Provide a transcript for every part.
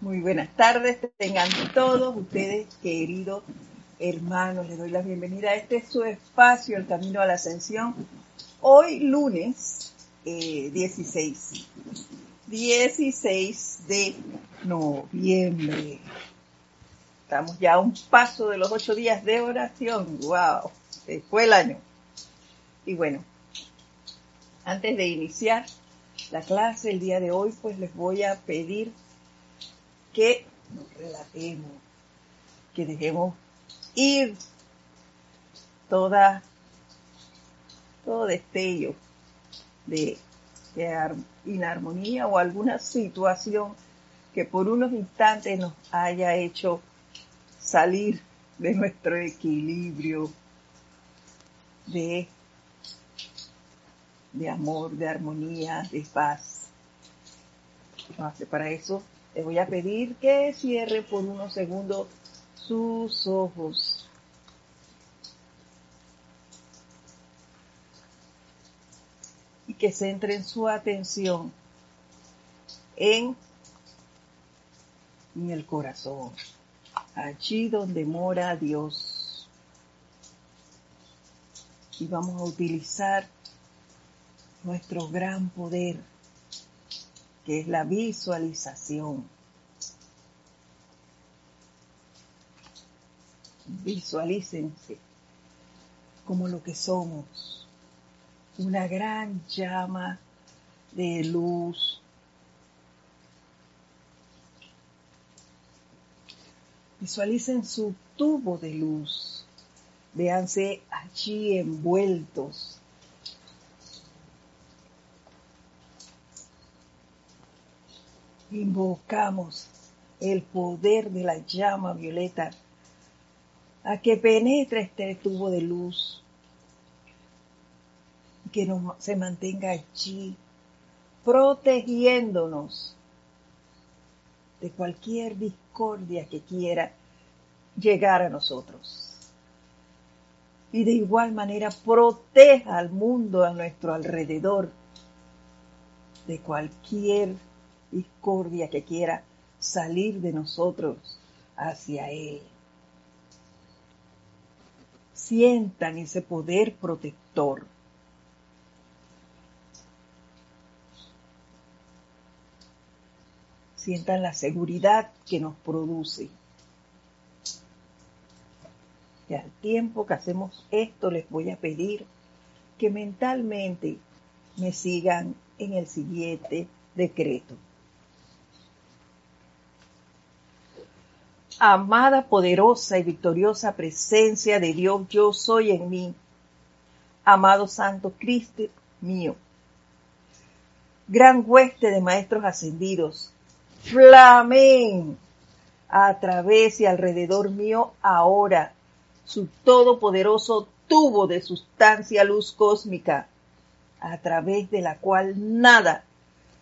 Muy buenas tardes, tengan todos ustedes, queridos hermanos. Les doy la bienvenida este su espacio, El Camino a la Ascensión. Hoy lunes 16, eh, 16 de noviembre. Estamos ya a un paso de los ocho días de oración. ¡Wow! fue el año. Y bueno, antes de iniciar la clase el día de hoy, pues les voy a pedir que nos relatemos, que dejemos ir toda, todo destello de, de inarmonía o alguna situación que por unos instantes nos haya hecho salir de nuestro equilibrio de, de amor, de armonía, de paz. para eso le voy a pedir que cierre por unos segundos sus ojos. Y que centren su atención en, en el corazón, allí donde mora Dios. Y vamos a utilizar nuestro gran poder que es la visualización. Visualícense como lo que somos, una gran llama de luz. Visualicen su tubo de luz. Véanse allí envueltos invocamos el poder de la llama violeta a que penetre este tubo de luz, que se mantenga allí, protegiéndonos de cualquier discordia que quiera llegar a nosotros. Y de igual manera proteja al mundo a nuestro alrededor de cualquier discordia que quiera salir de nosotros hacia Él. Sientan ese poder protector. Sientan la seguridad que nos produce. Y al tiempo que hacemos esto les voy a pedir que mentalmente me sigan en el siguiente decreto. Amada, poderosa y victoriosa presencia de Dios, yo soy en mí. Amado Santo Cristo mío. Gran hueste de maestros ascendidos, flamen a través y alrededor mío ahora su todopoderoso tubo de sustancia luz cósmica, a través de la cual nada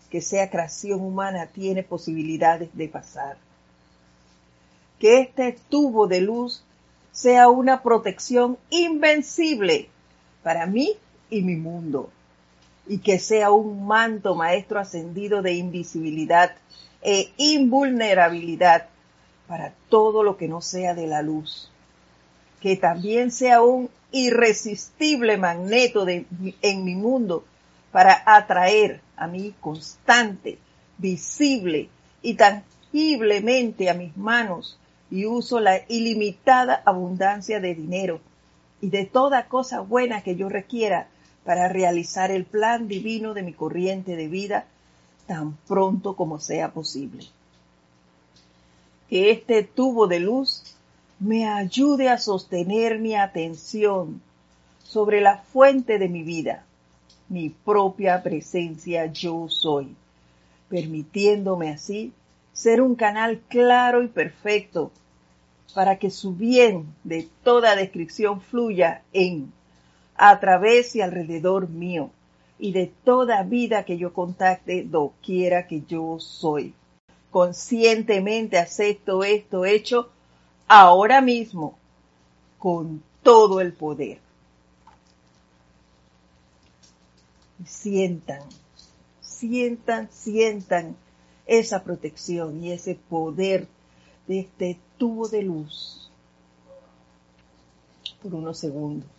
que sea creación humana tiene posibilidades de pasar que este tubo de luz sea una protección invencible para mí y mi mundo, y que sea un manto maestro ascendido de invisibilidad e invulnerabilidad para todo lo que no sea de la luz, que también sea un irresistible magneto en mi mundo para atraer a mí constante, visible y tangiblemente a mis manos y uso la ilimitada abundancia de dinero y de toda cosa buena que yo requiera para realizar el plan divino de mi corriente de vida tan pronto como sea posible. Que este tubo de luz me ayude a sostener mi atención sobre la fuente de mi vida, mi propia presencia yo soy, permitiéndome así ser un canal claro y perfecto para que su bien de toda descripción fluya en, a través y alrededor mío, y de toda vida que yo contacte doquiera que yo soy. Conscientemente acepto esto hecho ahora mismo, con todo el poder. Sientan, sientan, sientan esa protección y ese poder de este tubo de luz por unos segundos.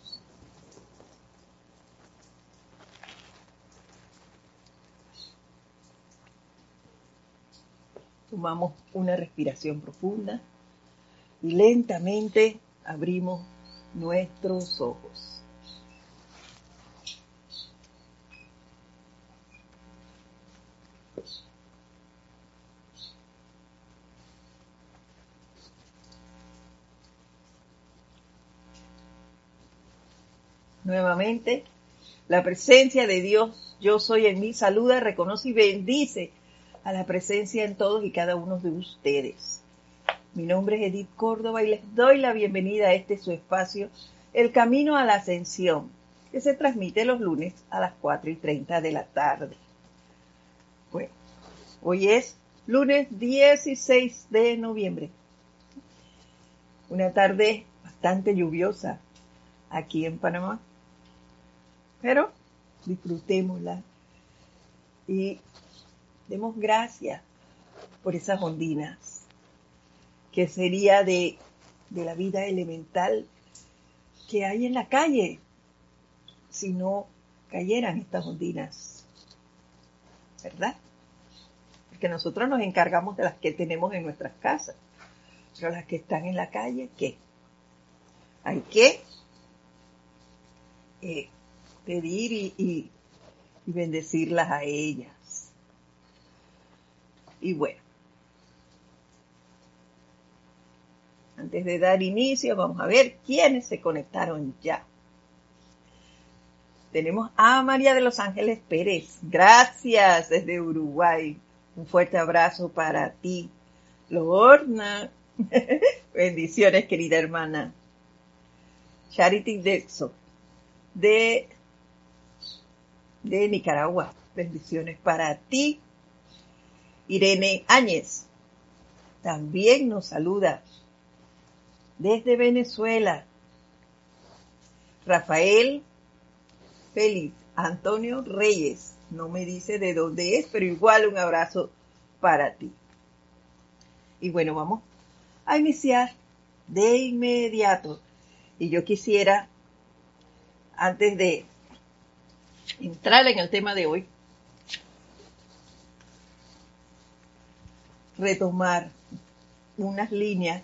Tomamos una respiración profunda y lentamente abrimos nuestros ojos. Nuevamente, la presencia de Dios, yo soy en mí, saluda, reconoce y bendice a la presencia en todos y cada uno de ustedes. Mi nombre es Edith Córdoba y les doy la bienvenida a este su espacio, El Camino a la Ascensión, que se transmite los lunes a las 4 y 30 de la tarde. Bueno, hoy es lunes 16 de noviembre. Una tarde bastante lluviosa aquí en Panamá. Pero disfrutémosla y demos gracias por esas ondinas, que sería de, de la vida elemental que hay en la calle si no cayeran estas ondinas. ¿Verdad? Porque nosotros nos encargamos de las que tenemos en nuestras casas. Pero las que están en la calle, ¿qué? Hay que eh, pedir y, y, bendecirlas a ellas. Y bueno, antes de dar inicio, vamos a ver quiénes se conectaron ya. Tenemos a María de los Ángeles Pérez. Gracias desde Uruguay. Un fuerte abrazo para ti. Lorna. Bendiciones, querida hermana. Charity Dexo de, de Nicaragua. Bendiciones para ti. Irene Áñez también nos saluda desde Venezuela. Rafael Félix Antonio Reyes, no me dice de dónde es, pero igual un abrazo para ti. Y bueno, vamos a iniciar de inmediato. Y yo quisiera antes de entrar en el tema de hoy, retomar unas líneas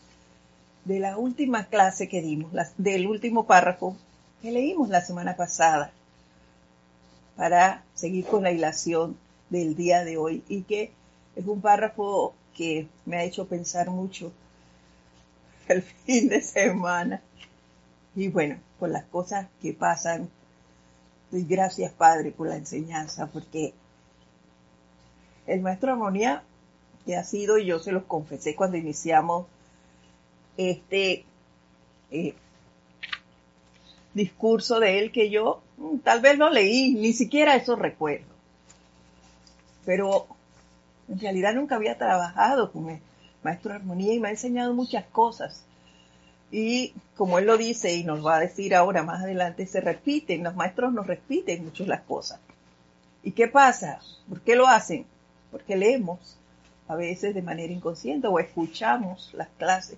de la última clase que dimos, del último párrafo que leímos la semana pasada, para seguir con la hilación del día de hoy y que es un párrafo que me ha hecho pensar mucho el fin de semana. Y bueno, por las cosas que pasan. Doy gracias, Padre, por la enseñanza, porque el maestro Armonía, que ha sido, y yo se los confesé cuando iniciamos este eh, discurso de él, que yo mm, tal vez no leí, ni siquiera eso recuerdo. Pero en realidad nunca había trabajado con el maestro Armonía y me ha enseñado muchas cosas y como él lo dice y nos va a decir ahora más adelante, se repiten, los maestros nos repiten mucho las cosas. ¿Y qué pasa? ¿Por qué lo hacen? Porque leemos a veces de manera inconsciente o escuchamos las clases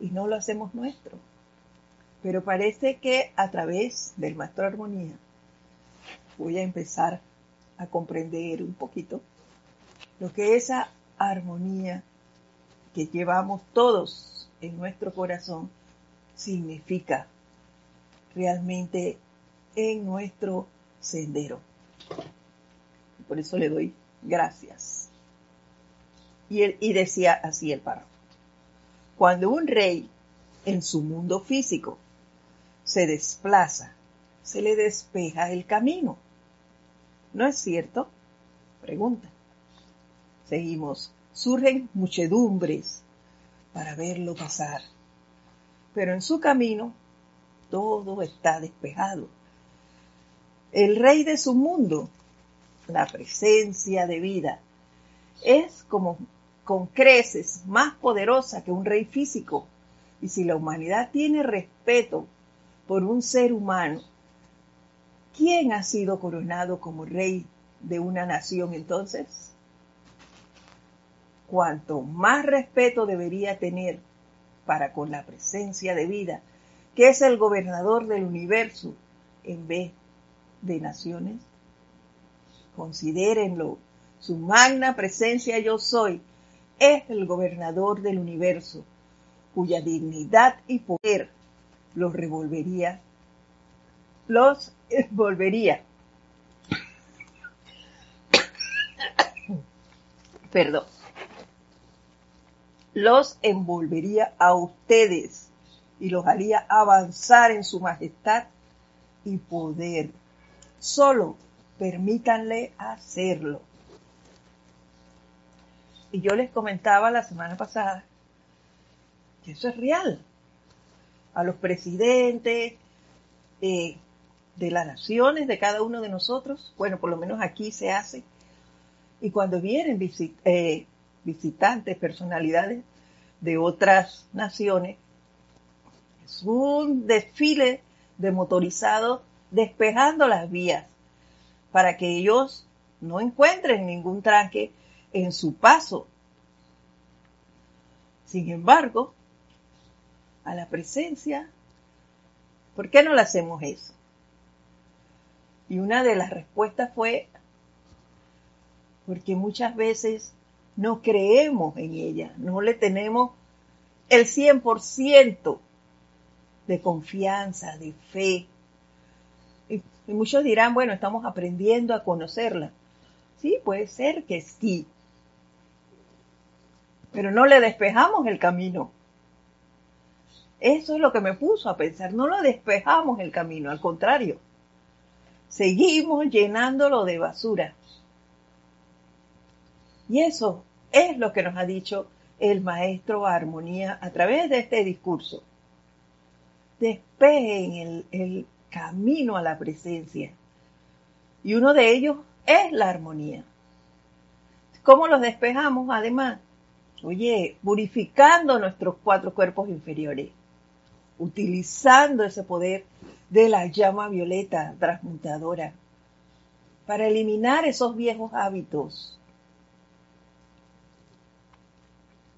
y no lo hacemos nuestro. Pero parece que a través del maestro armonía voy a empezar a comprender un poquito lo que esa armonía que llevamos todos en nuestro corazón significa realmente en nuestro sendero. Por eso le doy gracias. Y, y decía así el párrafo. Cuando un rey en su mundo físico se desplaza, se le despeja el camino. ¿No es cierto? Pregunta. Seguimos. Surgen muchedumbres para verlo pasar. Pero en su camino todo está despejado. El rey de su mundo, la presencia de vida, es como con creces más poderosa que un rey físico. Y si la humanidad tiene respeto por un ser humano, ¿quién ha sido coronado como rey de una nación entonces? Cuanto más respeto debería tener para con la presencia de vida, que es el gobernador del universo, en vez de naciones. Considérenlo, su magna presencia yo soy es el gobernador del universo, cuya dignidad y poder los revolvería, los envolvería. Perdón. Los envolvería a ustedes y los haría avanzar en su majestad y poder. Solo permítanle hacerlo. Y yo les comentaba la semana pasada que eso es real. A los presidentes eh, de las naciones, de cada uno de nosotros, bueno, por lo menos aquí se hace. Y cuando vienen eh, visitantes, personalidades de otras naciones, es un desfile de motorizados despejando las vías para que ellos no encuentren ningún tranque en su paso. Sin embargo, a la presencia, ¿por qué no le hacemos eso? Y una de las respuestas fue porque muchas veces no creemos en ella, no le tenemos el 100% de confianza, de fe. Y, muchos dirán, bueno, estamos aprendiendo a conocerla. Sí, puede ser que sí, pero no le despejamos el camino. Eso es lo que me puso a pensar, no lo despejamos el camino, al contrario, seguimos llenándolo de basura. Y eso es lo que nos ha dicho el maestro Armonía a través de este discurso. Despejen el, el camino a la presencia. Y uno de ellos es la armonía. ¿Cómo los despejamos? Además, Oye, purificando nuestros cuatro cuerpos inferiores, utilizando ese poder de la llama violeta transmutadora para eliminar esos viejos hábitos.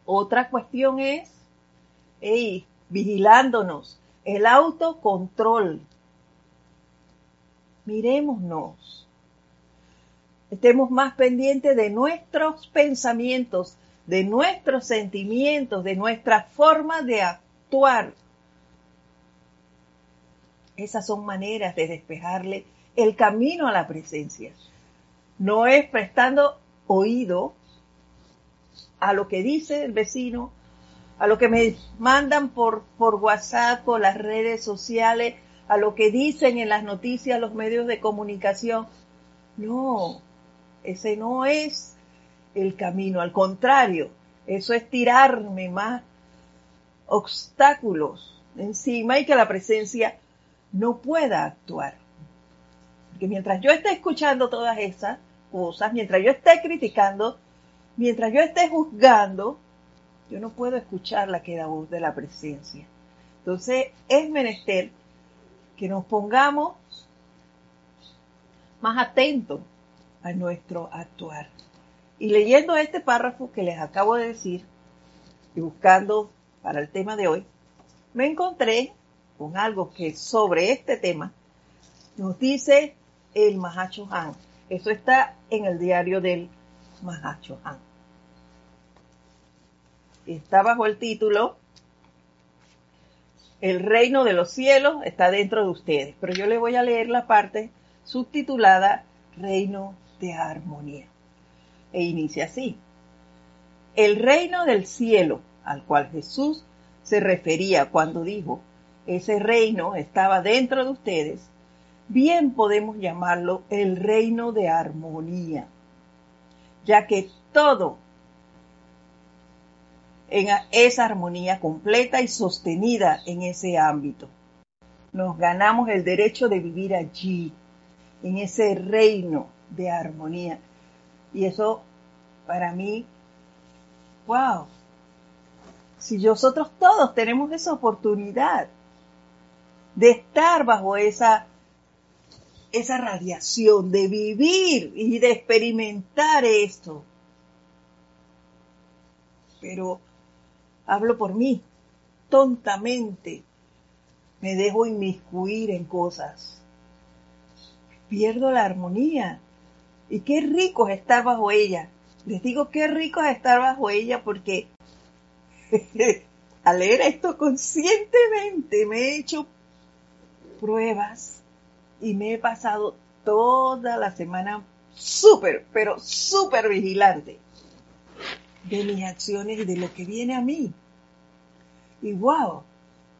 Otra cuestión es, hey, vigilándonos, el autocontrol. Mirémonos. Estemos más pendientes de nuestros pensamientos, de nuestros sentimientos, de nuestra forma de actuar. Esas son maneras de despejarle el camino a la presencia. No es prestando oído a lo que dice el vecino, a lo que me mandan por, por WhatsApp, por las redes sociales, a lo que dicen en las noticias los medios de comunicación. No, ese no es el camino, al contrario, eso es tirarme más obstáculos encima y que la presencia no pueda actuar. Porque mientras yo esté escuchando todas esas cosas, mientras yo esté criticando, mientras yo esté juzgando, yo no puedo escuchar la queda voz de la presencia. Entonces es menester que nos pongamos más atentos a nuestro actuar. Y leyendo este párrafo que les acabo de decir y buscando para el tema de hoy, me encontré con algo que sobre este tema nos dice el Mahacho Han. Eso está en el diario del Mahacho Han. Está bajo el título El reino de los cielos está dentro de ustedes, pero yo le voy a leer la parte subtitulada Reino de Armonía e inicia así. El reino del cielo al cual Jesús se refería cuando dijo, ese reino estaba dentro de ustedes, bien podemos llamarlo el reino de armonía, ya que todo en esa armonía completa y sostenida en ese ámbito. Nos ganamos el derecho de vivir allí, en ese reino de armonía. Y eso para mí, wow, si nosotros todos tenemos esa oportunidad de estar bajo esa, esa radiación, de vivir y de experimentar esto, pero hablo por mí, tontamente me dejo inmiscuir en cosas. Pierdo la armonía. Y qué rico es estar bajo ella. Les digo qué rico es estar bajo ella porque al leer esto conscientemente me he hecho pruebas y me he pasado toda la semana súper, pero súper vigilante de mis acciones y de lo que viene a mí. Y wow,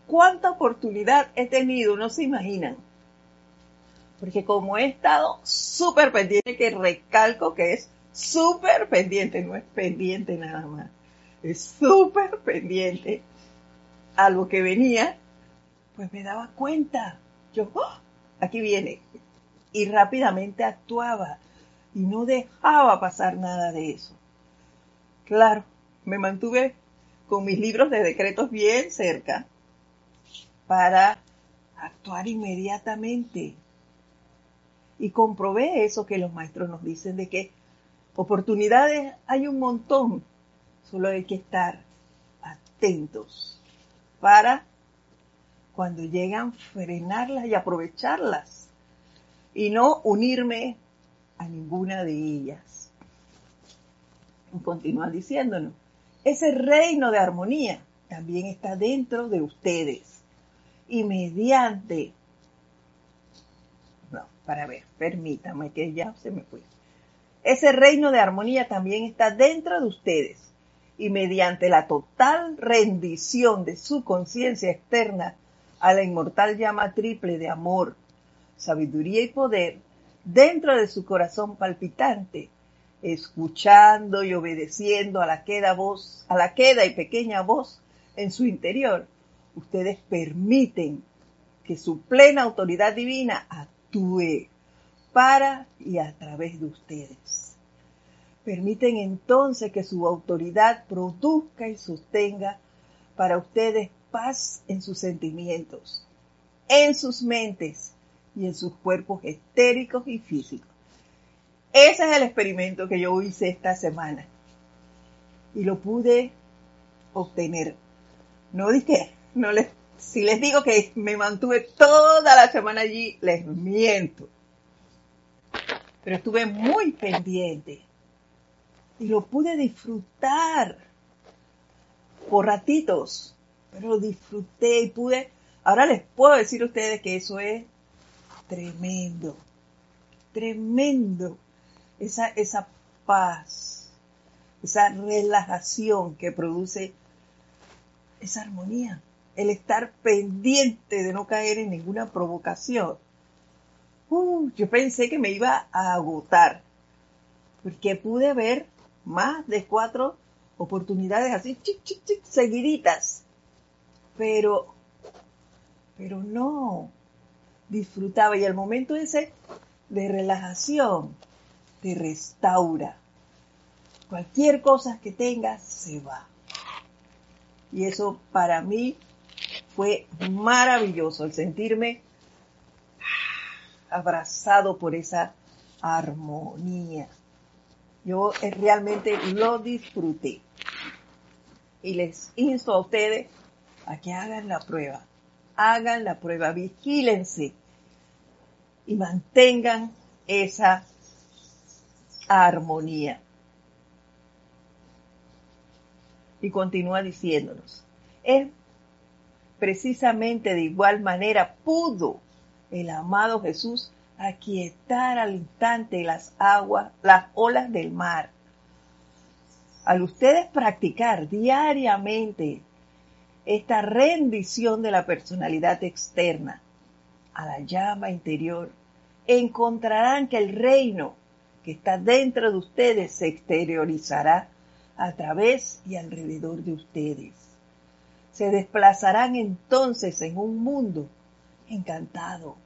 cuánta oportunidad he tenido, no se imaginan. Porque como he estado súper pendiente, que recalco que es súper pendiente, no es pendiente nada más, es súper pendiente a lo que venía, pues me daba cuenta. Yo, ¡oh! aquí viene. Y rápidamente actuaba y no dejaba pasar nada de eso. Claro, me mantuve con mis libros de decretos bien cerca para actuar inmediatamente. Y comprobé eso que los maestros nos dicen de que oportunidades hay un montón, solo hay que estar atentos para cuando llegan frenarlas y aprovecharlas y no unirme a ninguna de ellas. Continúan diciéndonos, ese reino de armonía también está dentro de ustedes. Y mediante... No, para ver, permítame que ya se me fue. Ese reino de armonía también está dentro de ustedes. Y mediante la total rendición de su conciencia externa a la inmortal llama triple de amor, sabiduría y poder, dentro de su corazón palpitante, escuchando y obedeciendo a la queda voz, a la queda y pequeña voz en su interior, ustedes permiten que su plena autoridad divina actúe para y a través de ustedes. Permiten entonces que su autoridad produzca y sostenga para ustedes paz en sus sentimientos, en sus mentes y en sus cuerpos estéricos y físicos. Ese es el experimento que yo hice esta semana. Y lo pude obtener. No dije, no les, si les digo que me mantuve toda la semana allí, les miento. Pero estuve muy pendiente. Y lo pude disfrutar. Por ratitos, pero lo disfruté y pude, ahora les puedo decir a ustedes que eso es tremendo, tremendo, esa, esa paz, esa relajación que produce esa armonía el estar pendiente de no caer en ninguna provocación. Uh, yo pensé que me iba a agotar, porque pude ver más de cuatro oportunidades así, chic, chic, chic, seguiditas. Pero, pero no, disfrutaba y el momento ese de relajación te restaura. Cualquier cosa que tengas se va. Y eso para mí fue maravilloso el sentirme abrazado por esa armonía. Yo eh, realmente lo disfruté. Y les insto a ustedes a que hagan la prueba. Hagan la prueba, vigílense y mantengan esa armonía. Y continúa diciéndonos, es precisamente de igual manera pudo el amado Jesús aquietar al instante las aguas, las olas del mar. Al ustedes practicar diariamente esta rendición de la personalidad externa a la llama interior, encontrarán que el reino que está dentro de ustedes se exteriorizará a través y alrededor de ustedes se desplazarán entonces en un mundo encantado,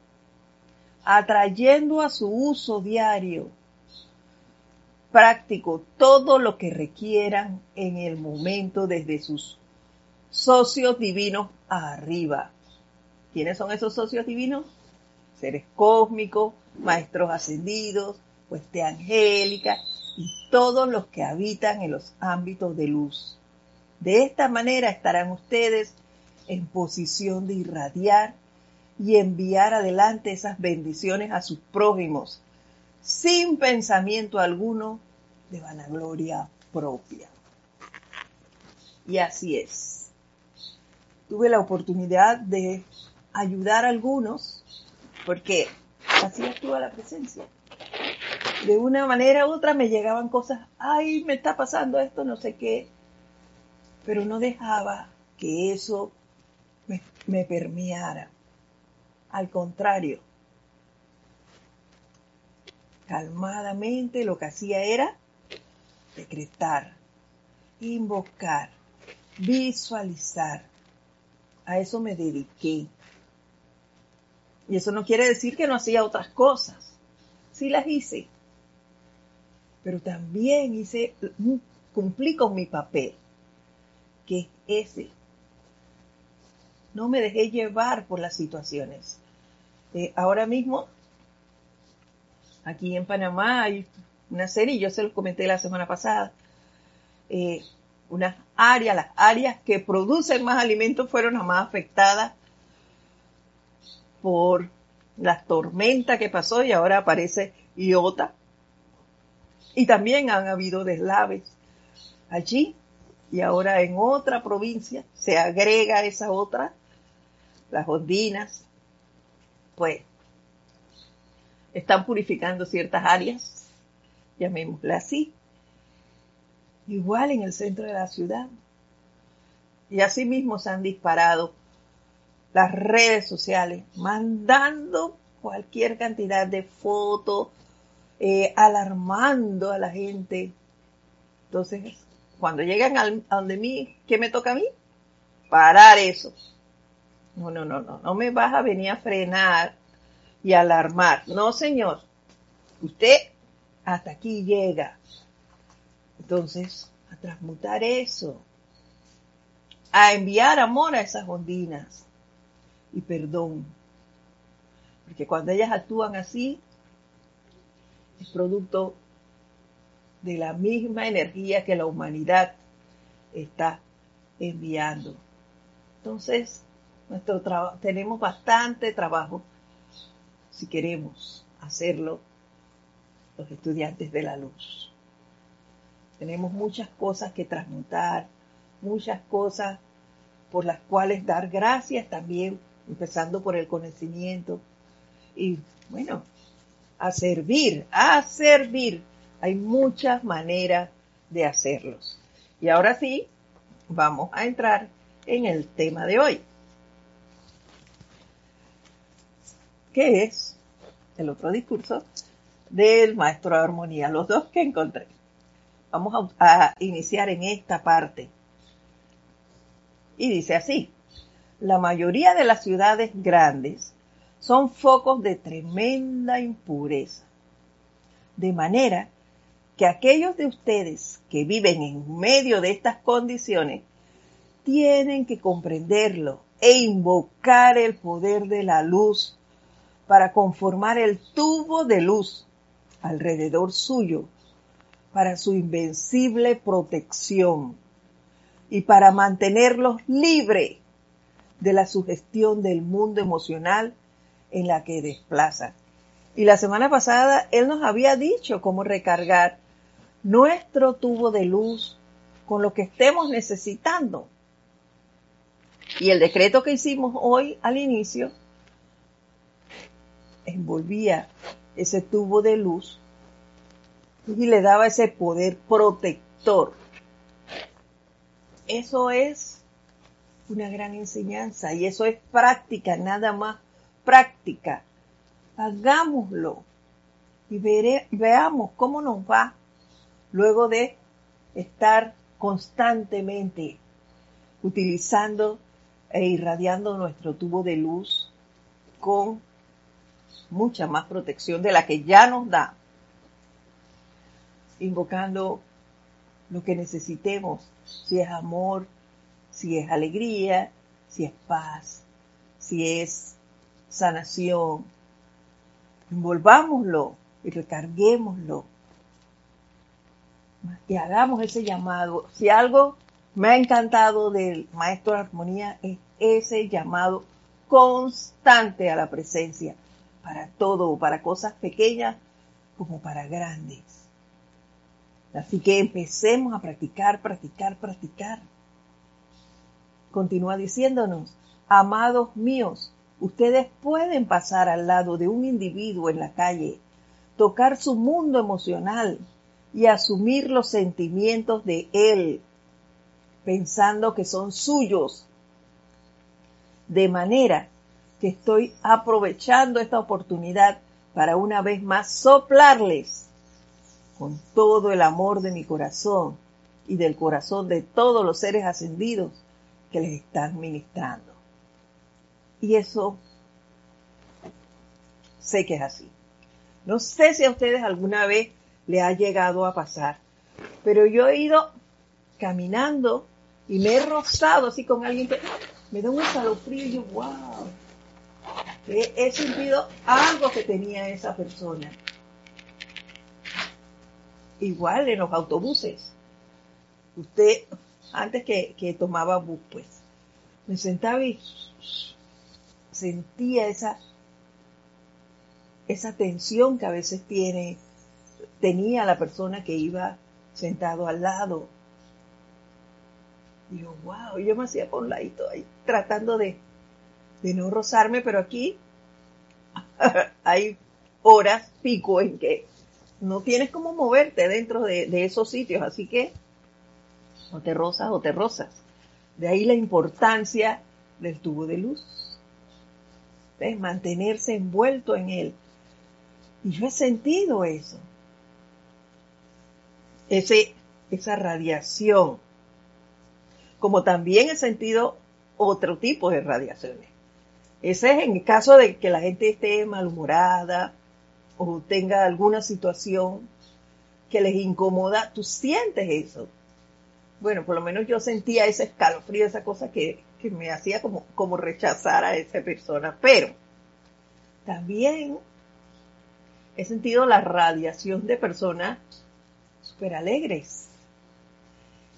atrayendo a su uso diario práctico todo lo que requieran en el momento desde sus socios divinos arriba. ¿Quiénes son esos socios divinos? Seres cósmicos, maestros ascendidos, hueste angélica y todos los que habitan en los ámbitos de luz De esta manera estarán ustedes en posición de irradiar y enviar adelante esas bendiciones a sus prójimos, sin pensamiento alguno de vanagloria propia. Y así es. Tuve la oportunidad de ayudar a algunos, porque así actúa la presencia. De una manera u otra me llegaban cosas, ay, me está pasando esto, no sé qué, pero no dejaba que eso me, me permeara. Al contrario, calmadamente lo que hacía era decretar, invocar, visualizar. A eso me dediqué. Y eso no quiere decir que no hacía otras cosas. Sí las hice. Pero también hice, cumplí con mi papel, que es ese. No me dejé llevar por las situaciones. Eh, ahora mismo, aquí en Panamá hay una serie, yo se lo comenté la semana pasada, eh, unas áreas, las áreas que producen más alimentos fueron las más afectadas por la tormenta que pasó y ahora aparece Iota. Y también han habido deslaves allí y ahora en otra provincia se agrega esa otra, las ondinas, pues están purificando ciertas áreas, llamémosla así, igual en el centro de la ciudad. Y asimismo se han disparado las redes sociales, mandando cualquier cantidad de fotos, eh, alarmando a la gente. Entonces, cuando llegan al, a donde mí, ¿qué me toca a mí? Parar eso. No, no, no, no, no me vas a venir a frenar y alarmar. No, señor. Usted hasta aquí llega. Entonces, a transmutar eso, a enviar amor a esas ondinas y perdón. Porque cuando ellas actúan así, es producto de la misma energía que la humanidad está enviando. Entonces, nuestro tenemos bastante trabajo si queremos hacerlo los estudiantes de la luz. Tenemos muchas cosas que transmutar, muchas cosas por las cuales dar gracias también, empezando por el conocimiento. Y bueno, a servir, a servir. Hay muchas maneras de hacerlos. Y ahora sí, vamos a entrar en el tema de hoy. ¿Qué es el otro discurso del maestro de armonía? Los dos que encontré. Vamos a, a iniciar en esta parte. Y dice así, la mayoría de las ciudades grandes son focos de tremenda impureza. De manera que aquellos de ustedes que viven en medio de estas condiciones tienen que comprenderlo e invocar el poder de la luz para conformar el tubo de luz alrededor suyo para su invencible protección y para mantenerlos libres de la sugestión del mundo emocional en la que desplaza. Y la semana pasada él nos había dicho cómo recargar nuestro tubo de luz con lo que estemos necesitando. Y el decreto que hicimos hoy al inicio envolvía ese tubo de luz y le daba ese poder protector. Eso es una gran enseñanza y eso es práctica, nada más práctica. Hagámoslo y veamos cómo nos va luego de estar constantemente utilizando e irradiando nuestro tubo de luz con mucha más protección de la que ya nos da, invocando lo que necesitemos, si es amor, si es alegría, si es paz, si es sanación. Envolvámoslo y recarguémoslo. Y hagamos ese llamado. Si algo me ha encantado del maestro de armonía es ese llamado constante a la presencia para todo, para cosas pequeñas como para grandes. Así que empecemos a practicar, practicar, practicar. Continúa diciéndonos, amados míos, ustedes pueden pasar al lado de un individuo en la calle, tocar su mundo emocional y asumir los sentimientos de él, pensando que son suyos. De manera que estoy aprovechando esta oportunidad para una vez más soplarles con todo el amor de mi corazón y del corazón de todos los seres ascendidos que les están ministrando. Y eso sé que es así. No sé si a ustedes alguna vez le ha llegado a pasar, pero yo he ido caminando y me he rozado así con alguien que me da un escalofrío y yo, wow, he, he sentido algo que tenía esa persona. Igual en los autobuses. Usted, antes que, que tomaba bus, pues, me sentaba y sentía esa, esa tensión que a veces tiene, tenía la persona que iba sentado al lado. Yo, wow, yo me hacía por un ladito ahí, tratando de, de no rozarme, pero aquí hay horas pico en que no tienes cómo moverte dentro de, de esos sitios, así que o te rozas o te rozas. De ahí la importancia del tubo de luz. Es mantenerse envuelto en él. Y yo he sentido eso. Ese, esa radiación. Como también he sentido otro tipo de radiaciones. Ese es en el caso de que la gente esté malhumorada o tenga alguna situación que les incomoda. Tú sientes eso bueno, por lo menos yo sentía ese escalofrío, esa cosa que, me hacía como, como rechazar a esa persona. Pero también he sentido la radiación de personas súper alegres.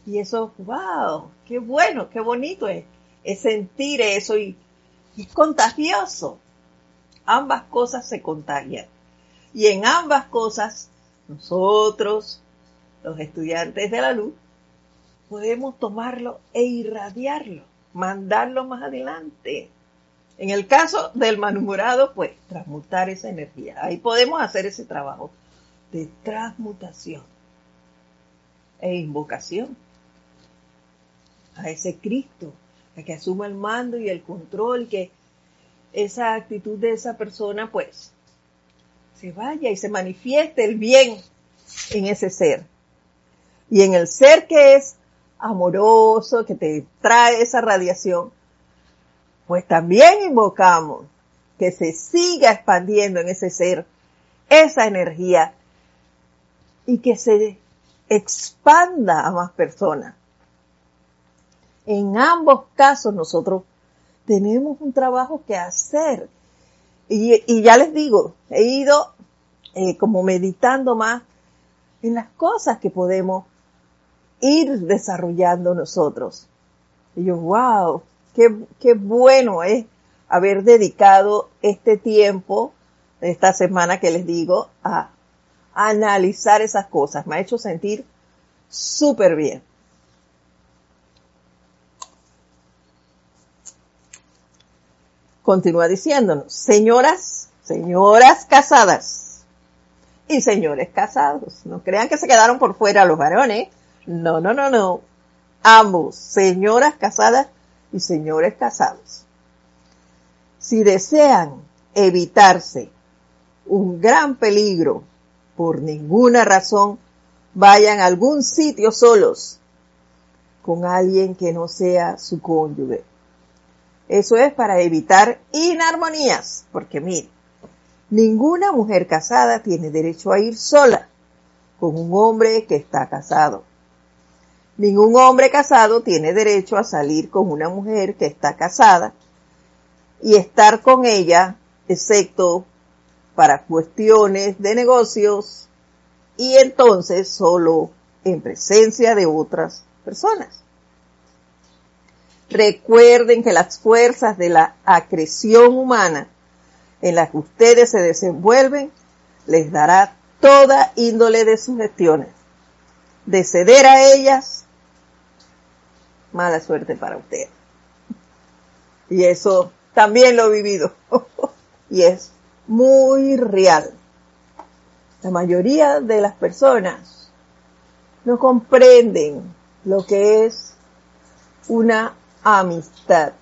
Y eso, wow, qué bueno, qué bonito es, es sentir eso y, y es contagioso. Ambas cosas se contagian. Y en ambas cosas, nosotros, los estudiantes de la luz, podemos tomarlo e irradiarlo, mandarlo más adelante. En el caso del manumorado, pues transmutar esa energía. Ahí podemos hacer ese trabajo de transmutación e invocación a ese Cristo, a que asuma el mando y el control, que esa actitud de esa persona, pues, se vaya y se manifieste el bien en ese ser. Y en el ser que es amoroso que te trae esa radiación, pues también invocamos que se siga expandiendo en ese ser esa energía y que se expanda a más personas. En ambos casos nosotros tenemos un trabajo que hacer. Y, ya les digo, he ido eh, como meditando más en las cosas que podemos ir desarrollando nosotros. Y yo, wow, qué, qué bueno es haber dedicado este tiempo, esta semana que les digo, a, analizar esas cosas. Me ha hecho sentir súper bien. Continúa diciéndonos, señoras, señoras casadas y señores casados. No crean que se quedaron por fuera los varones. No, no, no, no. Ambos, señoras casadas y señores casados. Si desean evitarse un gran peligro por ninguna razón, vayan a algún sitio solos con alguien que no sea su cónyuge. Eso es para evitar inarmonías, porque mire, ninguna mujer casada tiene derecho a ir sola con un hombre que está casado. Ningún hombre casado tiene derecho a salir con una mujer que está casada y estar con ella, excepto para cuestiones de negocios y entonces solo en presencia de otras personas. Recuerden que las fuerzas de la acreción humana en las que ustedes se desenvuelven les dará toda índole de sugestiones. De ceder a ellas, mala suerte para ustedes. Y eso también lo he vivido. y es muy real. La mayoría de las personas no comprenden lo que es una amistad.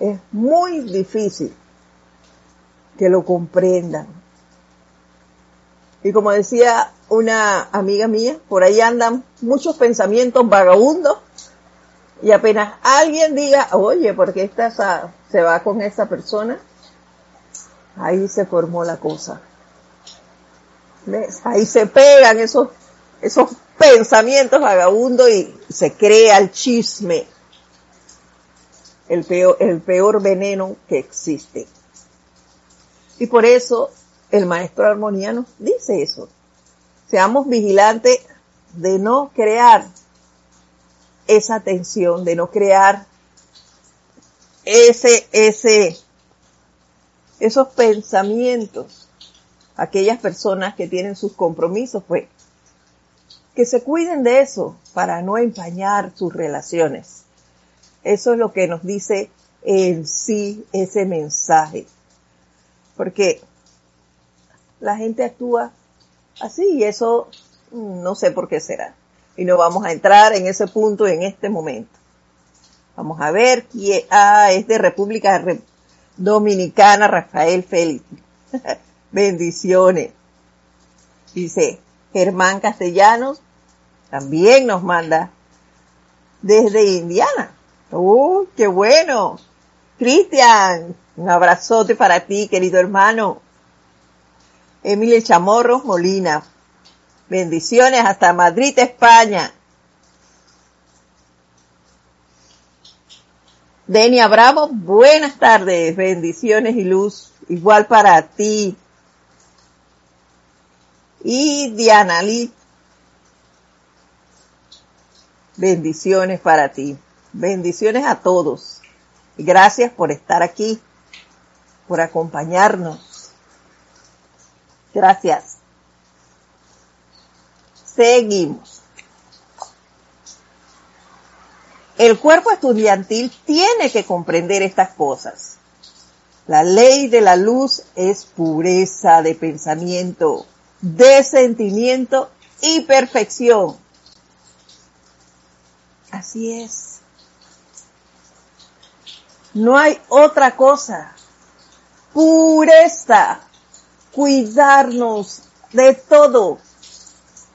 Es muy difícil que lo comprendan. Y como decía una amiga mía, por ahí andan muchos pensamientos vagabundos y apenas alguien diga, oye, ¿por qué esta se va con esa persona? Ahí se formó la cosa. ¿Ves? Ahí se pegan esos, esos pensamientos vagabundos y se crea el chisme. El peor, el peor veneno que existe. Y por eso el maestro armoniano dice eso. Seamos vigilantes de no crear esa tensión, de no crear ese, ese, esos pensamientos. Aquellas personas que tienen sus compromisos, pues, que se cuiden de eso para no empañar sus relaciones. Eso es lo que nos dice en sí ese mensaje. Porque la gente actúa así y eso mm, no sé por qué será. Y no vamos a entrar en ese punto en este momento. Vamos a ver quién, ah, es de República Dominicana, Rafael Félix. Bendiciones. Dice, Germán Castellanos también nos manda desde Indiana. ¡Uh, qué bueno! Cristian, un abrazote para ti, querido hermano. Emilio Chamorro Molina. Bendiciones hasta Madrid, España. Denia Bravo, buenas tardes, bendiciones y luz, igual para ti. Y Diana Lee, bendiciones para ti, bendiciones a todos. Gracias por estar aquí por acompañarnos. Gracias. Seguimos. El cuerpo estudiantil tiene que comprender estas cosas. La ley de la luz es pureza de pensamiento, de sentimiento y perfección. Así es. No hay otra cosa pureza, cuidarnos de todo.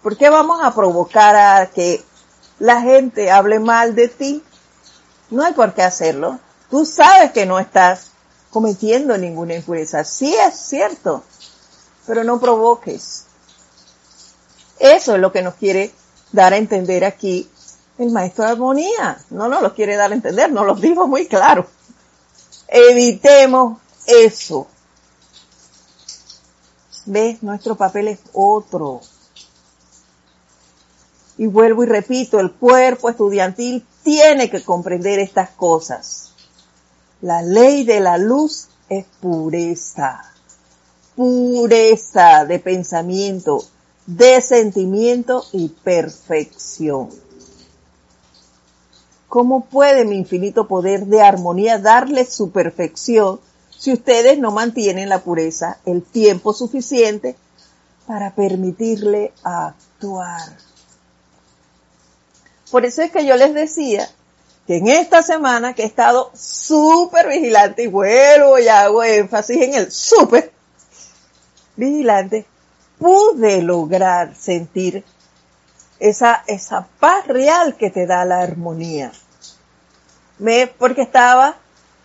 ¿Por qué vamos a provocar a que la gente hable mal de ti? No hay por qué hacerlo. Tú sabes que no estás cometiendo ninguna impureza. Sí es cierto, pero no provoques. Eso es lo que nos quiere dar a entender aquí el maestro de armonía. No nos lo quiere dar a entender, nos lo dijo muy claro. Evitemos eso. ¿Ves? Nuestro papel es otro. Y vuelvo y repito, el cuerpo estudiantil tiene que comprender estas cosas. La ley de la luz es pureza. Pureza de pensamiento, de sentimiento y perfección. ¿Cómo puede mi infinito poder de armonía darle su perfección si ustedes no mantienen la pureza el tiempo suficiente para permitirle actuar. Por eso es que yo les decía que en esta semana que he estado súper vigilante y vuelvo y hago énfasis en el súper vigilante, pude lograr sentir esa, esa paz real que te da la armonía. Me, porque estaba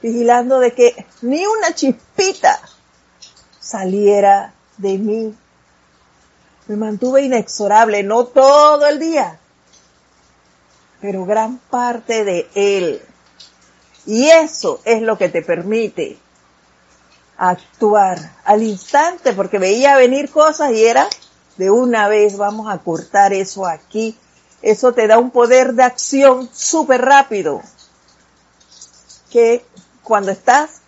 vigilando de que ni una chispita saliera de mí. Me mantuve inexorable, no todo el día, pero gran parte de él. Y eso es lo que te permite actuar al instante, porque veía venir cosas y era de una vez, vamos a cortar eso aquí, eso te da un poder de acción súper rápido. Que cuando estás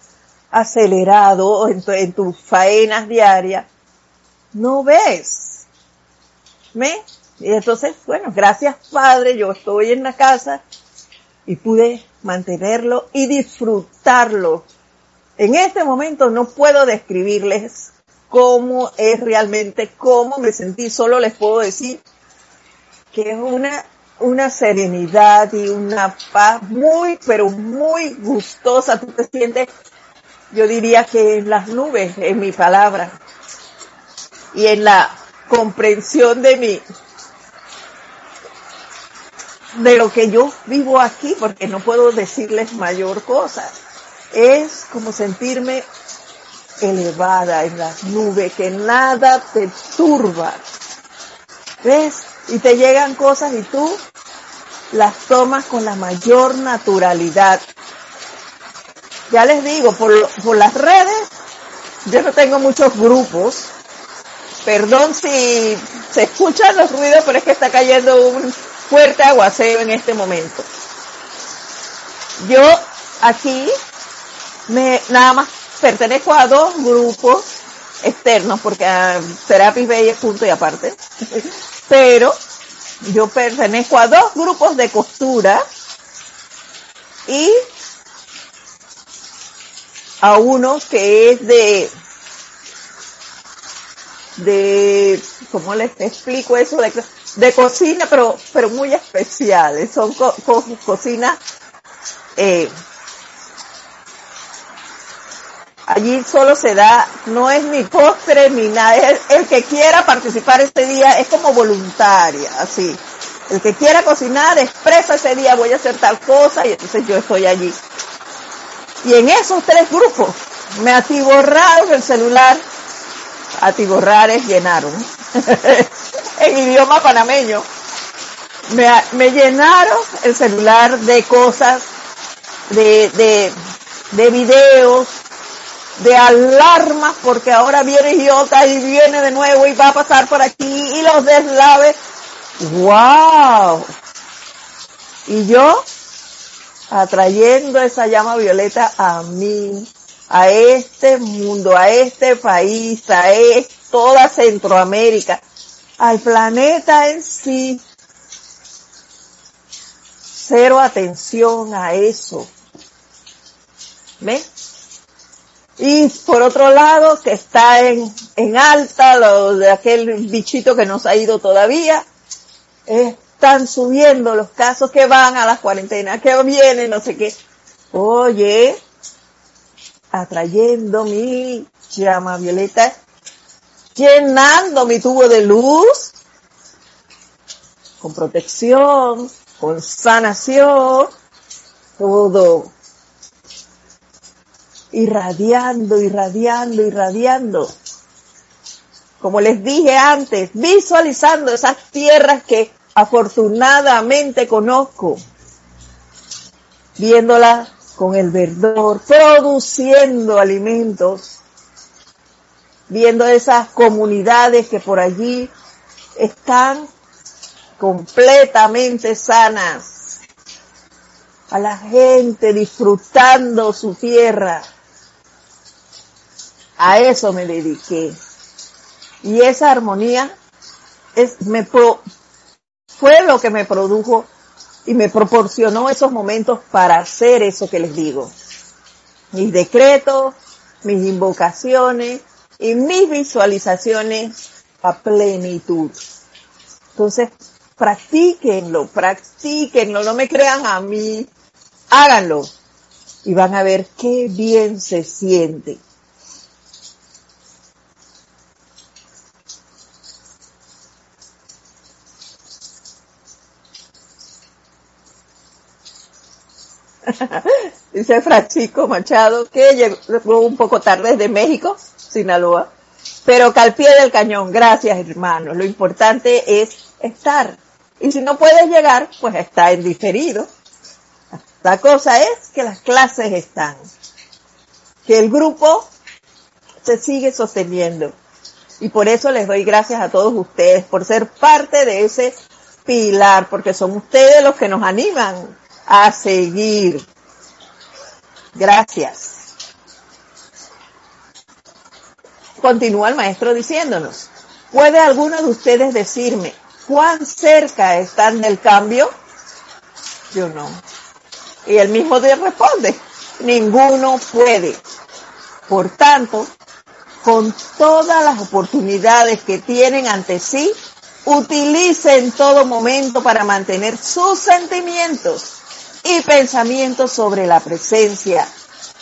acelerado en, tus faenas diarias, no ves. ¿Me? Y entonces, bueno, gracias Padre, yo estoy en la casa y pude mantenerlo y disfrutarlo. En este momento no puedo describirles cómo es realmente, cómo me sentí, solo les puedo decir que es una, una serenidad y una paz muy, pero muy gustosa. Tú te sientes, yo diría que en las nubes, en mi palabra, y en la comprensión de mi, de lo que yo vivo aquí, porque no puedo decirles mayor cosa. Es como sentirme elevada en las nubes, que nada te turba. ¿Ves? Y te llegan cosas y tú las tomas con la mayor naturalidad. Ya les digo, por, por las redes, yo no tengo muchos grupos. Perdón si se escuchan los ruidos, pero es que está cayendo un fuerte aguacero en este momento. Yo aquí me nada más pertenezco a dos grupos externos, porque a Serapis es punto y aparte, pero yo pertenezco a dos grupos de costura y a uno que es de de cómo les explico eso de, de cocina pero pero muy especiales. Son co, co, cocinas eh, Allí solo se da, no es ni postre ni nada, el, que quiera participar este día es como voluntaria, así. El que quiera cocinar expresa ese día voy a hacer tal cosa y entonces yo estoy allí. Y en esos tres grupos me atiborraron el celular, atiborrar es llenaron, en idioma panameño. Me, me, llenaron el celular de cosas, de, de, de videos, de alarmas porque ahora viene Iota y viene de nuevo y va a pasar por aquí y los deslaves. ¡Wow! Y yo atrayendo esa llama violeta a mí, a este mundo, a este país, a toda Centroamérica, al planeta en sí. Cero atención a eso. ¿Ves? Y por otro lado, que está en, en alta, lo de aquel bichito que nos ha ido todavía, están subiendo los casos que van a las cuarentenas, que vienen, no sé qué. Oye, atrayendo mi llama violeta, llenando mi tubo de luz, con protección, con sanación, todo irradiando, irradiando, irradiando. Como les dije antes, visualizando esas tierras que afortunadamente conozco, viéndolas con el verdor, produciendo alimentos, viendo esas comunidades que por allí están completamente sanas, a la gente disfrutando su tierra, a eso me dediqué. Y esa armonía es, me pro, fue lo que me produjo y me proporcionó esos momentos para hacer eso que les digo. Mis decretos, mis invocaciones y mis visualizaciones a plenitud. Entonces, practíquenlo, practíquenlo, no me crean a mí, háganlo y van a ver qué bien se siente. Dice Francisco Machado que llegó un poco tarde de México, Sinaloa, pero que al pie del cañón, gracias hermano, lo importante es estar. Y si no puedes llegar, pues está en diferido. La cosa es que las clases están, que el grupo se sigue sosteniendo. Y por eso les doy gracias a todos ustedes por ser parte de ese pilar, porque son ustedes los que nos animan a seguir. Gracias. Continúa el maestro diciéndonos, ¿puede alguno de ustedes decirme cuán cerca están del cambio? Yo no. Y el mismo responde, ninguno puede. Por tanto, con todas las oportunidades que tienen ante sí, utilice en todo momento para mantener sus sentimientos y pensamientos sobre la presencia,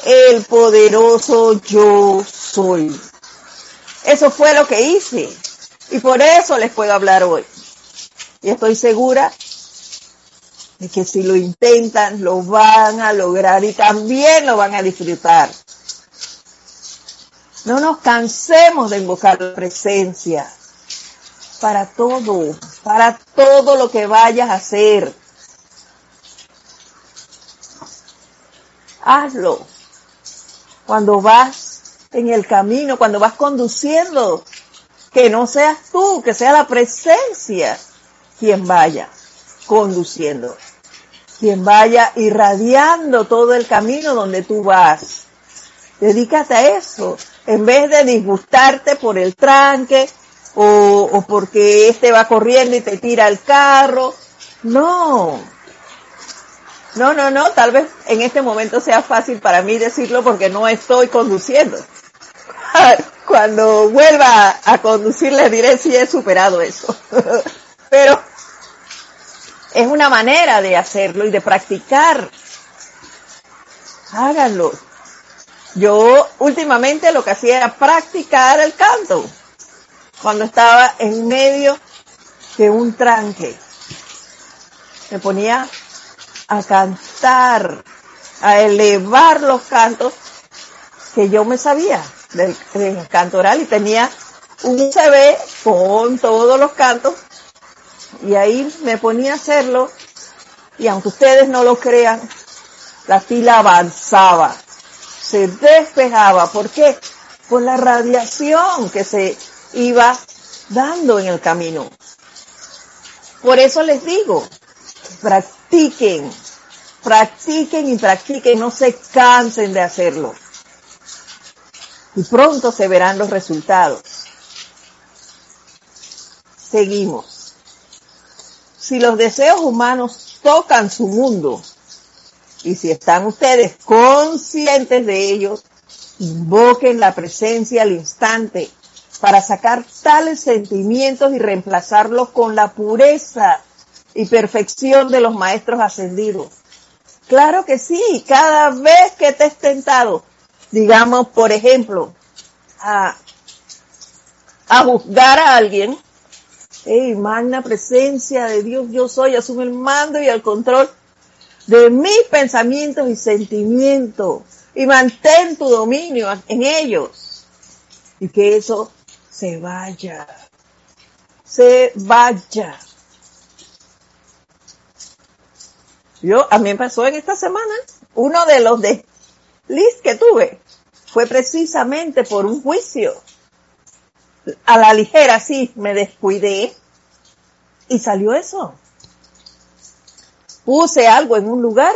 el poderoso yo soy. Eso fue lo que hice y por eso les puedo hablar hoy. Y estoy segura de que si lo intentan, lo van a lograr y también lo van a disfrutar. No nos cansemos de invocar la presencia para todo, para todo lo que vayas a hacer. Hazlo. Cuando vas en el camino, cuando vas conduciendo, que no seas tú, que sea la presencia quien vaya conduciendo, quien vaya irradiando todo el camino donde tú vas. Dedícate a eso, en vez de disgustarte por el tranque o, o porque este va corriendo y te tira el carro. No, no, no, no, tal vez en este momento sea fácil para mí decirlo porque no estoy conduciendo. Cuando vuelva a conducir les diré si he superado eso. Pero es una manera de hacerlo y de practicar. Háganlo. Yo últimamente lo que hacía era practicar el canto cuando estaba en medio de un tranque. Me ponía a cantar, a elevar los cantos que yo me sabía del, canto oral y tenía un CD con todos los cantos y ahí me ponía a hacerlo y aunque ustedes no lo crean, la fila avanzaba se despejaba. ¿Por qué? Por la radiación que se iba dando en el camino. Por eso les digo, practiquen, practiquen y practiquen, no se cansen de hacerlo. Y pronto se verán los resultados. Seguimos. Si los deseos humanos tocan su mundo, y si están ustedes conscientes de ellos, invoquen la presencia al instante para sacar tales sentimientos y reemplazarlos con la pureza y perfección de los maestros ascendidos. Claro que sí, cada vez que te estés tentado, digamos, por ejemplo, a, a juzgar a alguien, hey, magna presencia de Dios, yo soy, asume el mando y el control de mis pensamientos y sentimientos y mantén tu dominio en ellos y que eso se vaya, se vaya. Yo, a mí me pasó en esta semana, uno de los de Liz que tuve fue precisamente por un juicio. A la ligera, sí, me descuidé y salió eso puse algo en un lugar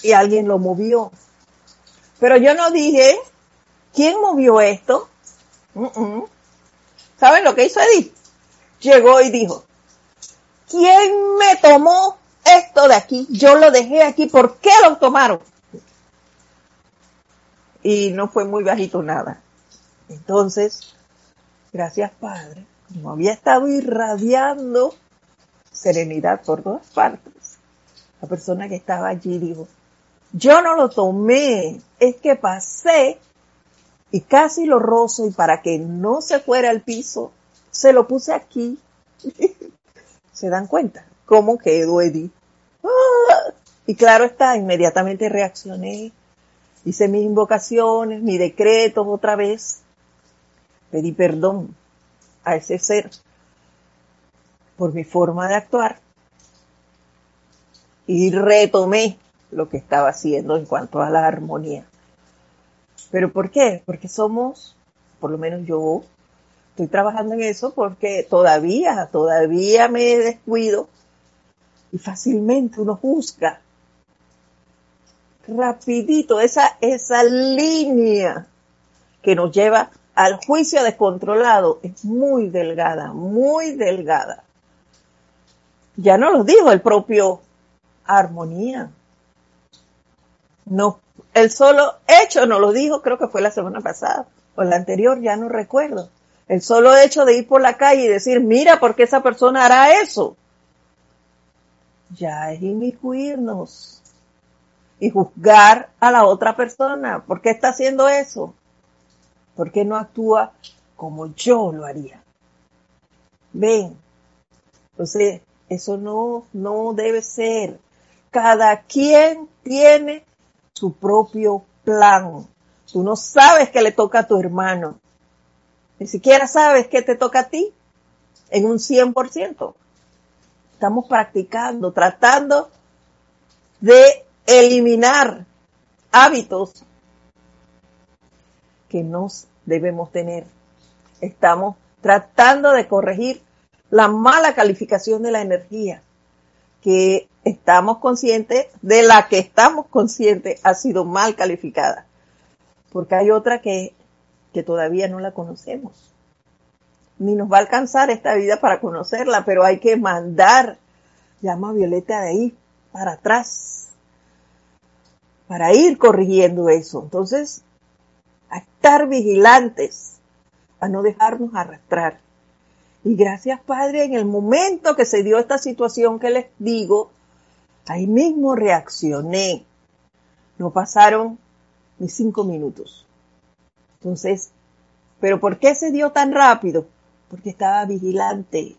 y alguien lo movió. Pero yo no dije, ¿quién movió esto? ¿Saben lo que hizo Edith? Llegó y dijo, ¿quién me tomó esto de aquí? Yo lo dejé aquí, ¿por qué lo tomaron? Y no fue muy bajito nada. Entonces, gracias Padre, como había estado irradiando serenidad por todas partes. La persona que estaba allí dijo, yo no lo tomé, es que pasé y casi lo rozo y para que no se fuera al piso, se lo puse aquí. ¿Se dan cuenta? ¿Cómo quedó Edith? ¡Ah! Y claro está, inmediatamente reaccioné, hice mis invocaciones, mis decretos otra vez, pedí perdón a ese ser por mi forma de actuar y retomé lo que estaba haciendo en cuanto a la armonía. ¿Pero por qué? Porque somos, por lo menos yo, estoy trabajando en eso porque todavía, todavía me descuido y fácilmente uno juzga. Rapidito, esa, esa línea que nos lleva al juicio descontrolado es muy delgada, muy delgada. Ya no lo dijo el propio Armonía. No, el solo hecho no lo dijo, creo que fue la semana pasada o la anterior, ya no recuerdo. El solo hecho de ir por la calle y decir, mira, ¿por qué esa persona hará eso? Ya es inmiscuirnos y juzgar a la otra persona. ¿Por qué está haciendo eso? ¿Por qué no actúa como yo lo haría? Ven. Entonces, eso no, no debe ser. Cada quien tiene su propio plan. Tú no sabes que le toca a tu hermano. Ni siquiera sabes que te toca a ti en un 100%. Estamos practicando, tratando de eliminar hábitos que nos debemos tener. Estamos tratando de corregir la mala calificación de la energía que estamos conscientes, de la que estamos conscientes ha sido mal calificada. Porque hay otra que, que todavía no la conocemos. Ni nos va a alcanzar esta vida para conocerla, pero hay que mandar, llama a Violeta de ahí, para atrás, para ir corrigiendo eso. Entonces, a estar vigilantes, a no dejarnos arrastrar. Y gracias Padre, en el momento que se dio esta situación que les digo, ahí mismo reaccioné. No pasaron ni cinco minutos. Entonces, ¿pero por qué se dio tan rápido? Porque estaba vigilante.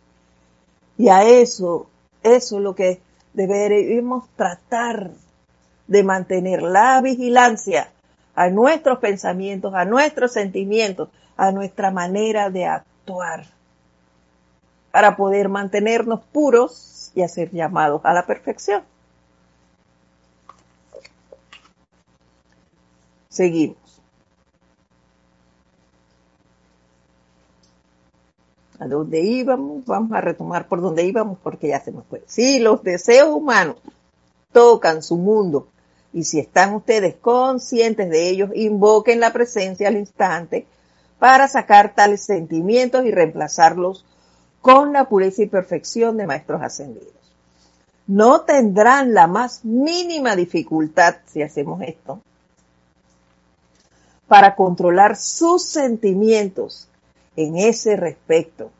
Y a eso, eso es lo que deberíamos tratar de mantener la vigilancia a nuestros pensamientos, a nuestros sentimientos, a nuestra manera de actuar, para poder mantenernos puros y hacer llamados a la perfección. Seguimos. ¿A dónde íbamos? Vamos a retomar por dónde íbamos porque ya se nos fue. Si los deseos humanos tocan su mundo y si están ustedes conscientes de ellos, invoquen la presencia al instante para sacar tales sentimientos y reemplazarlos con la pureza y perfección de maestros ascendidos. No tendrán la más mínima dificultad si hacemos esto para controlar sus sentimientos en ese respecto,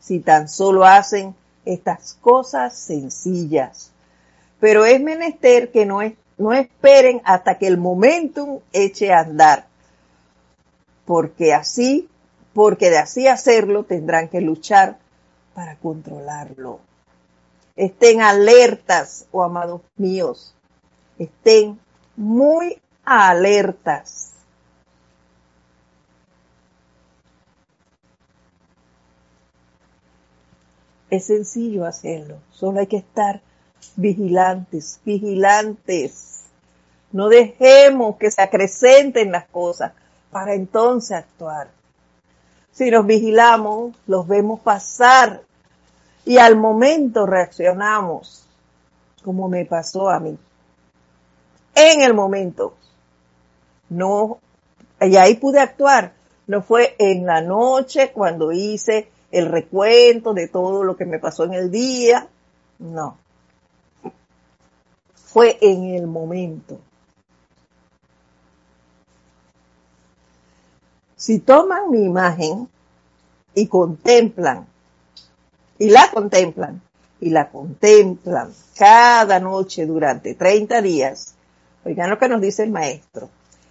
si tan solo hacen estas cosas sencillas. Pero es menester que no no esperen hasta que el momentum eche a andar, porque así, porque de así hacerlo tendrán que luchar para controlarlo. Estén alertas, oh amados míos, estén muy alertas. Es sencillo hacerlo, solo hay que estar vigilantes, vigilantes. No dejemos que se acrecenten las cosas para entonces actuar. Si nos vigilamos, los vemos pasar y al momento reaccionamos, como me pasó a mí. En el momento. No, y ahí pude actuar. No fue en la noche cuando hice el recuento de todo lo que me pasó en el día. No fue en el momento. Si toman mi imagen y contemplan, y la contemplan, y la contemplan cada noche durante 30 días, oigan lo que nos dice el maestro,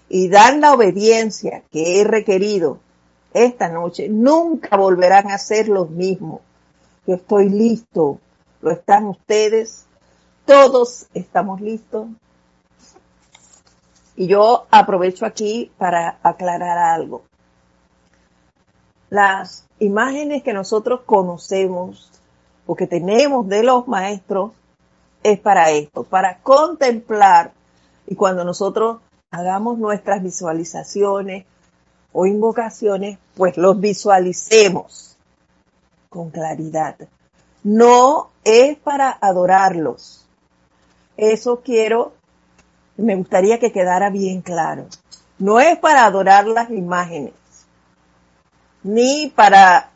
y dan la obediencia que he requerido esta noche, nunca volverán a ser los mismos. Yo estoy listo, lo están ustedes, todos estamos listos. Y yo aprovecho aquí para aclarar algo. Las imágenes que nosotros conocemos o que tenemos de los maestros es para esto, para contemplar y cuando nosotros hagamos nuestras visualizaciones, o invocaciones, pues los visualicemos con claridad. No es para adorarlos. Eso quiero, me gustaría que quedara bien claro. No es para adorar las imágenes, ni para,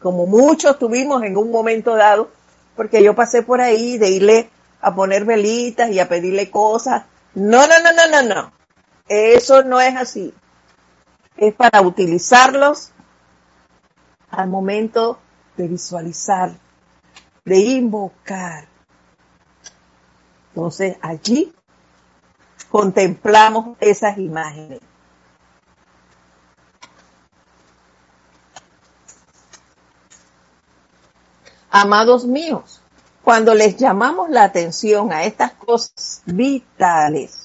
como muchos tuvimos en un momento dado, porque yo pasé por ahí de irle a poner velitas y a pedirle cosas. No, no, no, no, no, no. Eso no es así. Es para utilizarlos al momento de visualizar, de invocar. Entonces allí contemplamos esas imágenes. Amados míos, cuando les llamamos la atención a estas cosas vitales,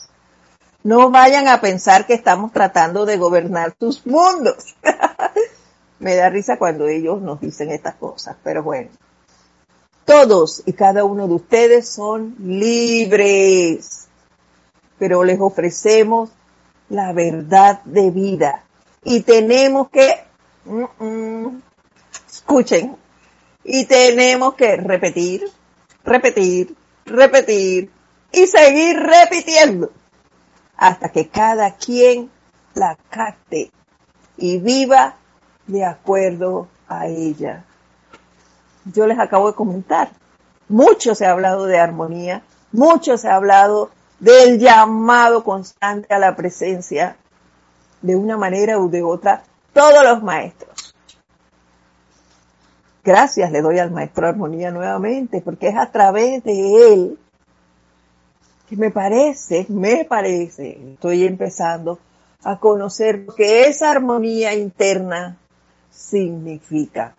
no vayan a pensar que estamos tratando de gobernar sus mundos. Me da risa cuando ellos nos dicen estas cosas, pero bueno. Todos y cada uno de ustedes son libres, pero les ofrecemos la verdad de vida. Y tenemos que, mm, mm, escuchen, y tenemos que repetir, repetir, repetir y seguir repitiendo hasta que cada quien la capte y viva de acuerdo a ella. Yo les acabo de comentar, mucho se ha hablado de armonía, mucho se ha hablado del llamado constante a la presencia de una manera u de otra, todos los maestros. Gracias le doy al maestro Armonía nuevamente, porque es a través de él que me parece, me parece, estoy empezando a conocer lo que esa armonía interna significa.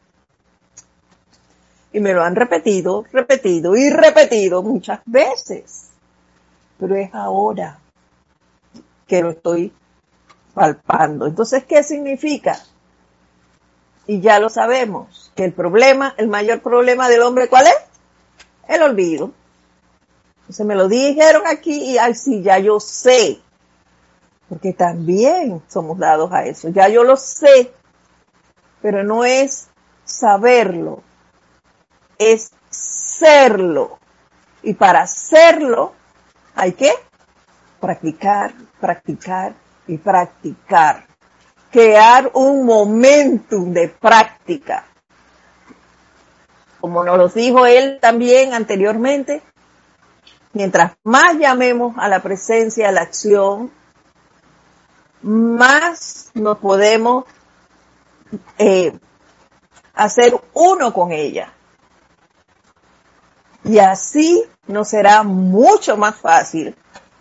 Y me lo han repetido, repetido y repetido muchas veces. Pero es ahora que lo estoy palpando. Entonces, ¿qué significa? Y ya lo sabemos, que el problema, el mayor problema del hombre, ¿cuál es? El olvido. Entonces me lo dijeron aquí y ay sí, ya yo sé. Porque también somos dados a eso. Ya yo lo sé. Pero no es saberlo. Es serlo. Y para hacerlo hay que practicar, practicar y practicar crear un momentum de práctica. Como nos lo dijo él también anteriormente, mientras más llamemos a la presencia, a la acción, más nos podemos eh, hacer uno con ella. Y así nos será mucho más fácil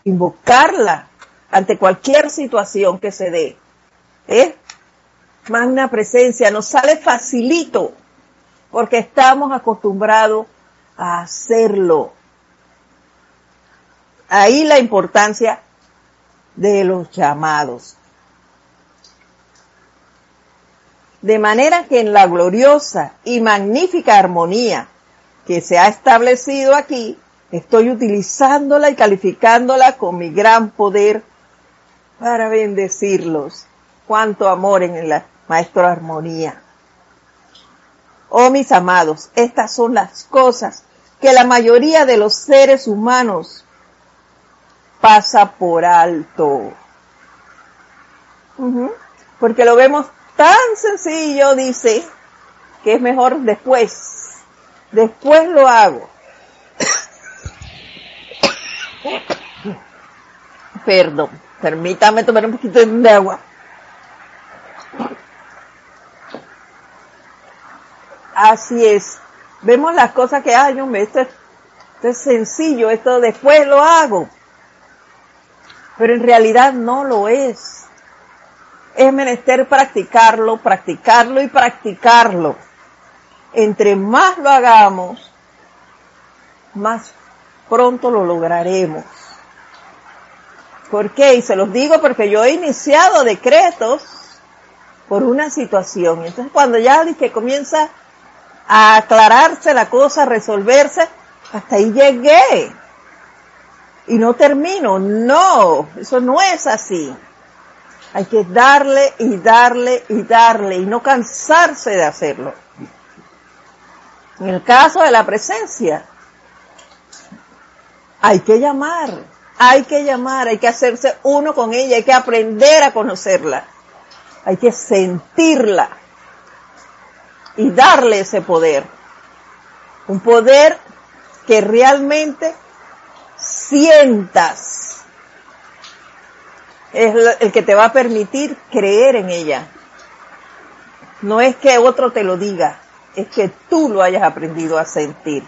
invocarla ante cualquier situación que se dé. ¿eh? Magna presencia, nos sale facilito porque estamos acostumbrados a hacerlo. Ahí la importancia de los llamados. De manera que en la gloriosa y magnífica armonía que se ha establecido aquí, estoy utilizándola y calificándola con mi gran poder para bendecirlos cuánto amor en la maestro armonía. Oh mis amados, estas son las cosas que la mayoría de los seres humanos pasa por alto. Porque lo vemos tan sencillo, dice, que es mejor después. Después lo hago. Perdón, permítame tomar un poquito de agua. Así es. Vemos las cosas que hay, hombre, esto es, esto es sencillo, esto después lo hago. Pero en realidad no lo es. Es menester practicarlo, practicarlo y practicarlo. Entre más lo hagamos, más pronto lo lograremos. ¿Por qué? Y se los digo porque yo he iniciado decretos por una situación. Entonces cuando ya que comienza a aclararse la cosa, a resolverse, hasta ahí llegué. Y no termino, no, eso no es así. Hay que darle y darle y darle y no cansarse de hacerlo. En el caso de la presencia, hay que llamar, hay que llamar, hay que hacerse uno con ella, hay que aprender a conocerla, hay que sentirla y darle ese poder. Un poder que realmente sientas. Es el que te va a permitir creer en ella. No es que otro te lo diga, es que tú lo hayas aprendido a sentir.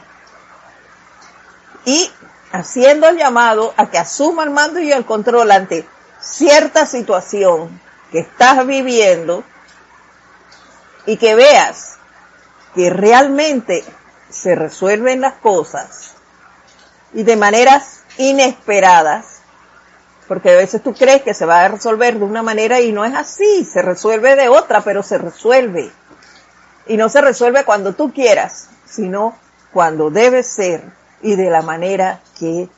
Y haciendo el llamado a que asuma el mando y el control ante cierta situación que estás viviendo y que veas que realmente se resuelven las cosas y de maneras inesperadas, porque a veces tú crees que se va a resolver de una manera y no es así, se resuelve de otra, pero se resuelve. Y no se resuelve cuando tú quieras, sino cuando debe ser y de la manera que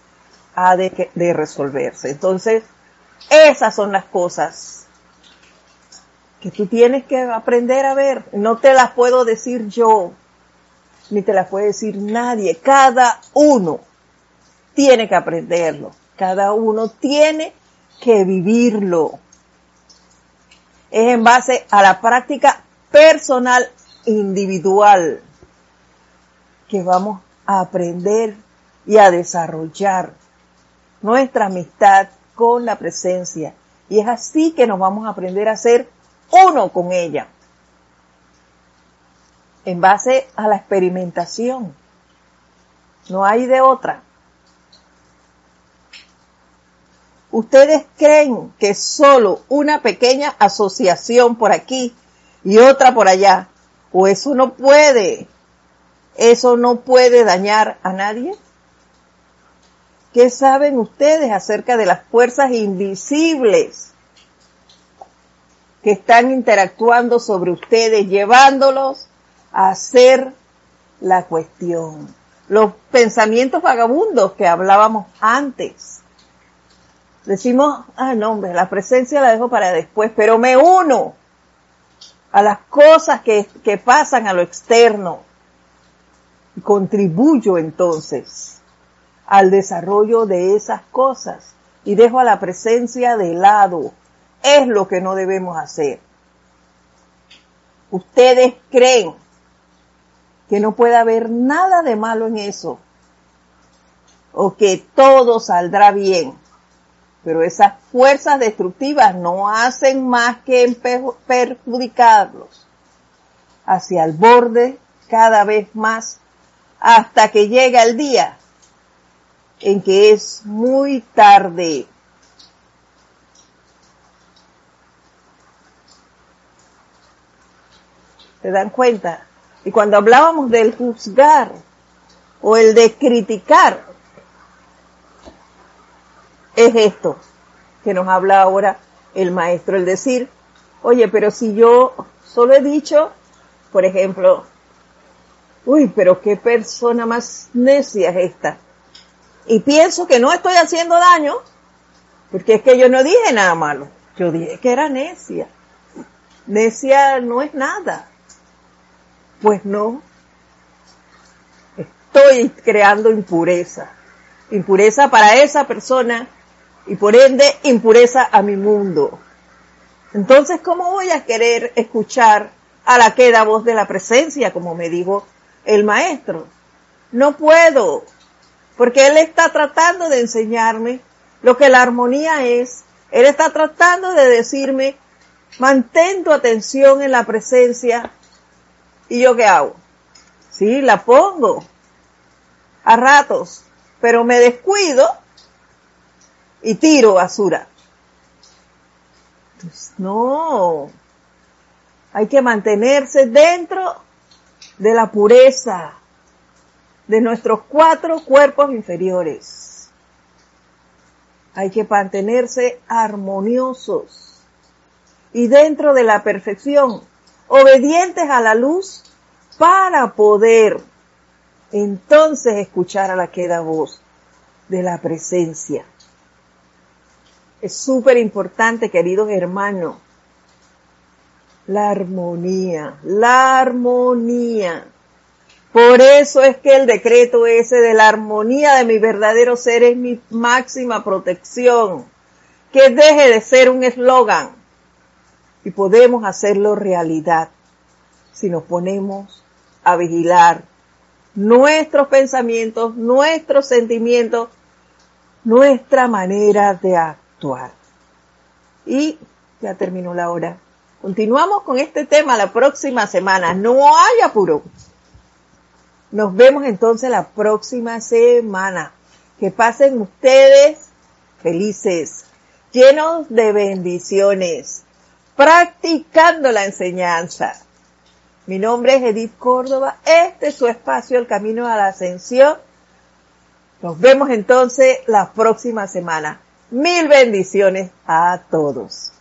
ha de, resolverse. Entonces, esas son las cosas que tú tienes que aprender a ver. No te las puedo decir yo, ni te las puede decir nadie. Cada uno tiene que aprenderlo. Cada uno tiene que vivirlo. Es en base a la práctica personal individual que vamos a aprender y a desarrollar nuestra amistad con la presencia. Y es así que nos vamos a aprender a ser uno con ella. En base a la experimentación. No hay de otra. ¿Ustedes creen que solo una pequeña asociación por aquí y otra por allá, o eso no puede, eso no puede dañar a nadie? ¿Qué saben ustedes acerca de las fuerzas invisibles que están interactuando sobre ustedes, llevándolos a hacer la cuestión? Los pensamientos vagabundos que hablábamos antes. Decimos, ah, no, hombre, la presencia la dejo para después, pero me uno a las cosas que, que pasan a lo externo y contribuyo entonces al desarrollo de esas cosas y dejo a la presencia de lado. Es lo que no debemos hacer. Ustedes creen que no puede haber nada de malo en eso o que todo saldrá bien. Pero esas fuerzas destructivas no hacen más que perjudicarlos hacia el borde cada vez más hasta que llega el día en que es muy tarde. ¿Se dan cuenta? Y cuando hablábamos del juzgar o el de criticar, es esto que nos habla ahora el maestro, el decir, oye, pero si yo solo he dicho, por ejemplo, uy, pero qué persona más necia es esta. Y pienso que no estoy haciendo daño, porque es que yo no dije nada malo, yo dije que era necia. Necia no es nada. Pues no. Estoy creando impureza. Impureza para esa persona y por ende impureza a mi mundo. Entonces, ¿cómo voy a querer escuchar a la queda voz de la presencia, como me dijo el maestro? No puedo, porque él está tratando de enseñarme lo que la armonía es. Él está tratando de decirme, mantén tu atención en la presencia. ¿Y yo qué hago? Sí, la pongo a ratos, pero me descuido y tiro basura. Pues no, hay que mantenerse dentro de la pureza de nuestros cuatro cuerpos inferiores. Hay que mantenerse armoniosos y dentro de la perfección, obedientes a la luz para poder entonces escuchar a la queda voz de la presencia Es súper importante, queridos hermanos. La armonía, la armonía. Por eso es que el decreto ese de la armonía de mi verdadero ser es mi máxima protección. Que deje de ser un eslogan. Y podemos hacerlo realidad si nos ponemos a vigilar nuestros pensamientos, nuestros sentimientos, nuestra manera de Y ya terminó la hora. Continuamos con este tema la próxima semana. No hay apuro. Nos vemos entonces la próxima semana. Que pasen ustedes felices, llenos de bendiciones, practicando la enseñanza. Mi nombre es Edith Córdoba. Este es su espacio, El Camino a la Ascensión. Nos vemos entonces la próxima semana. Mil bendiciones a todos.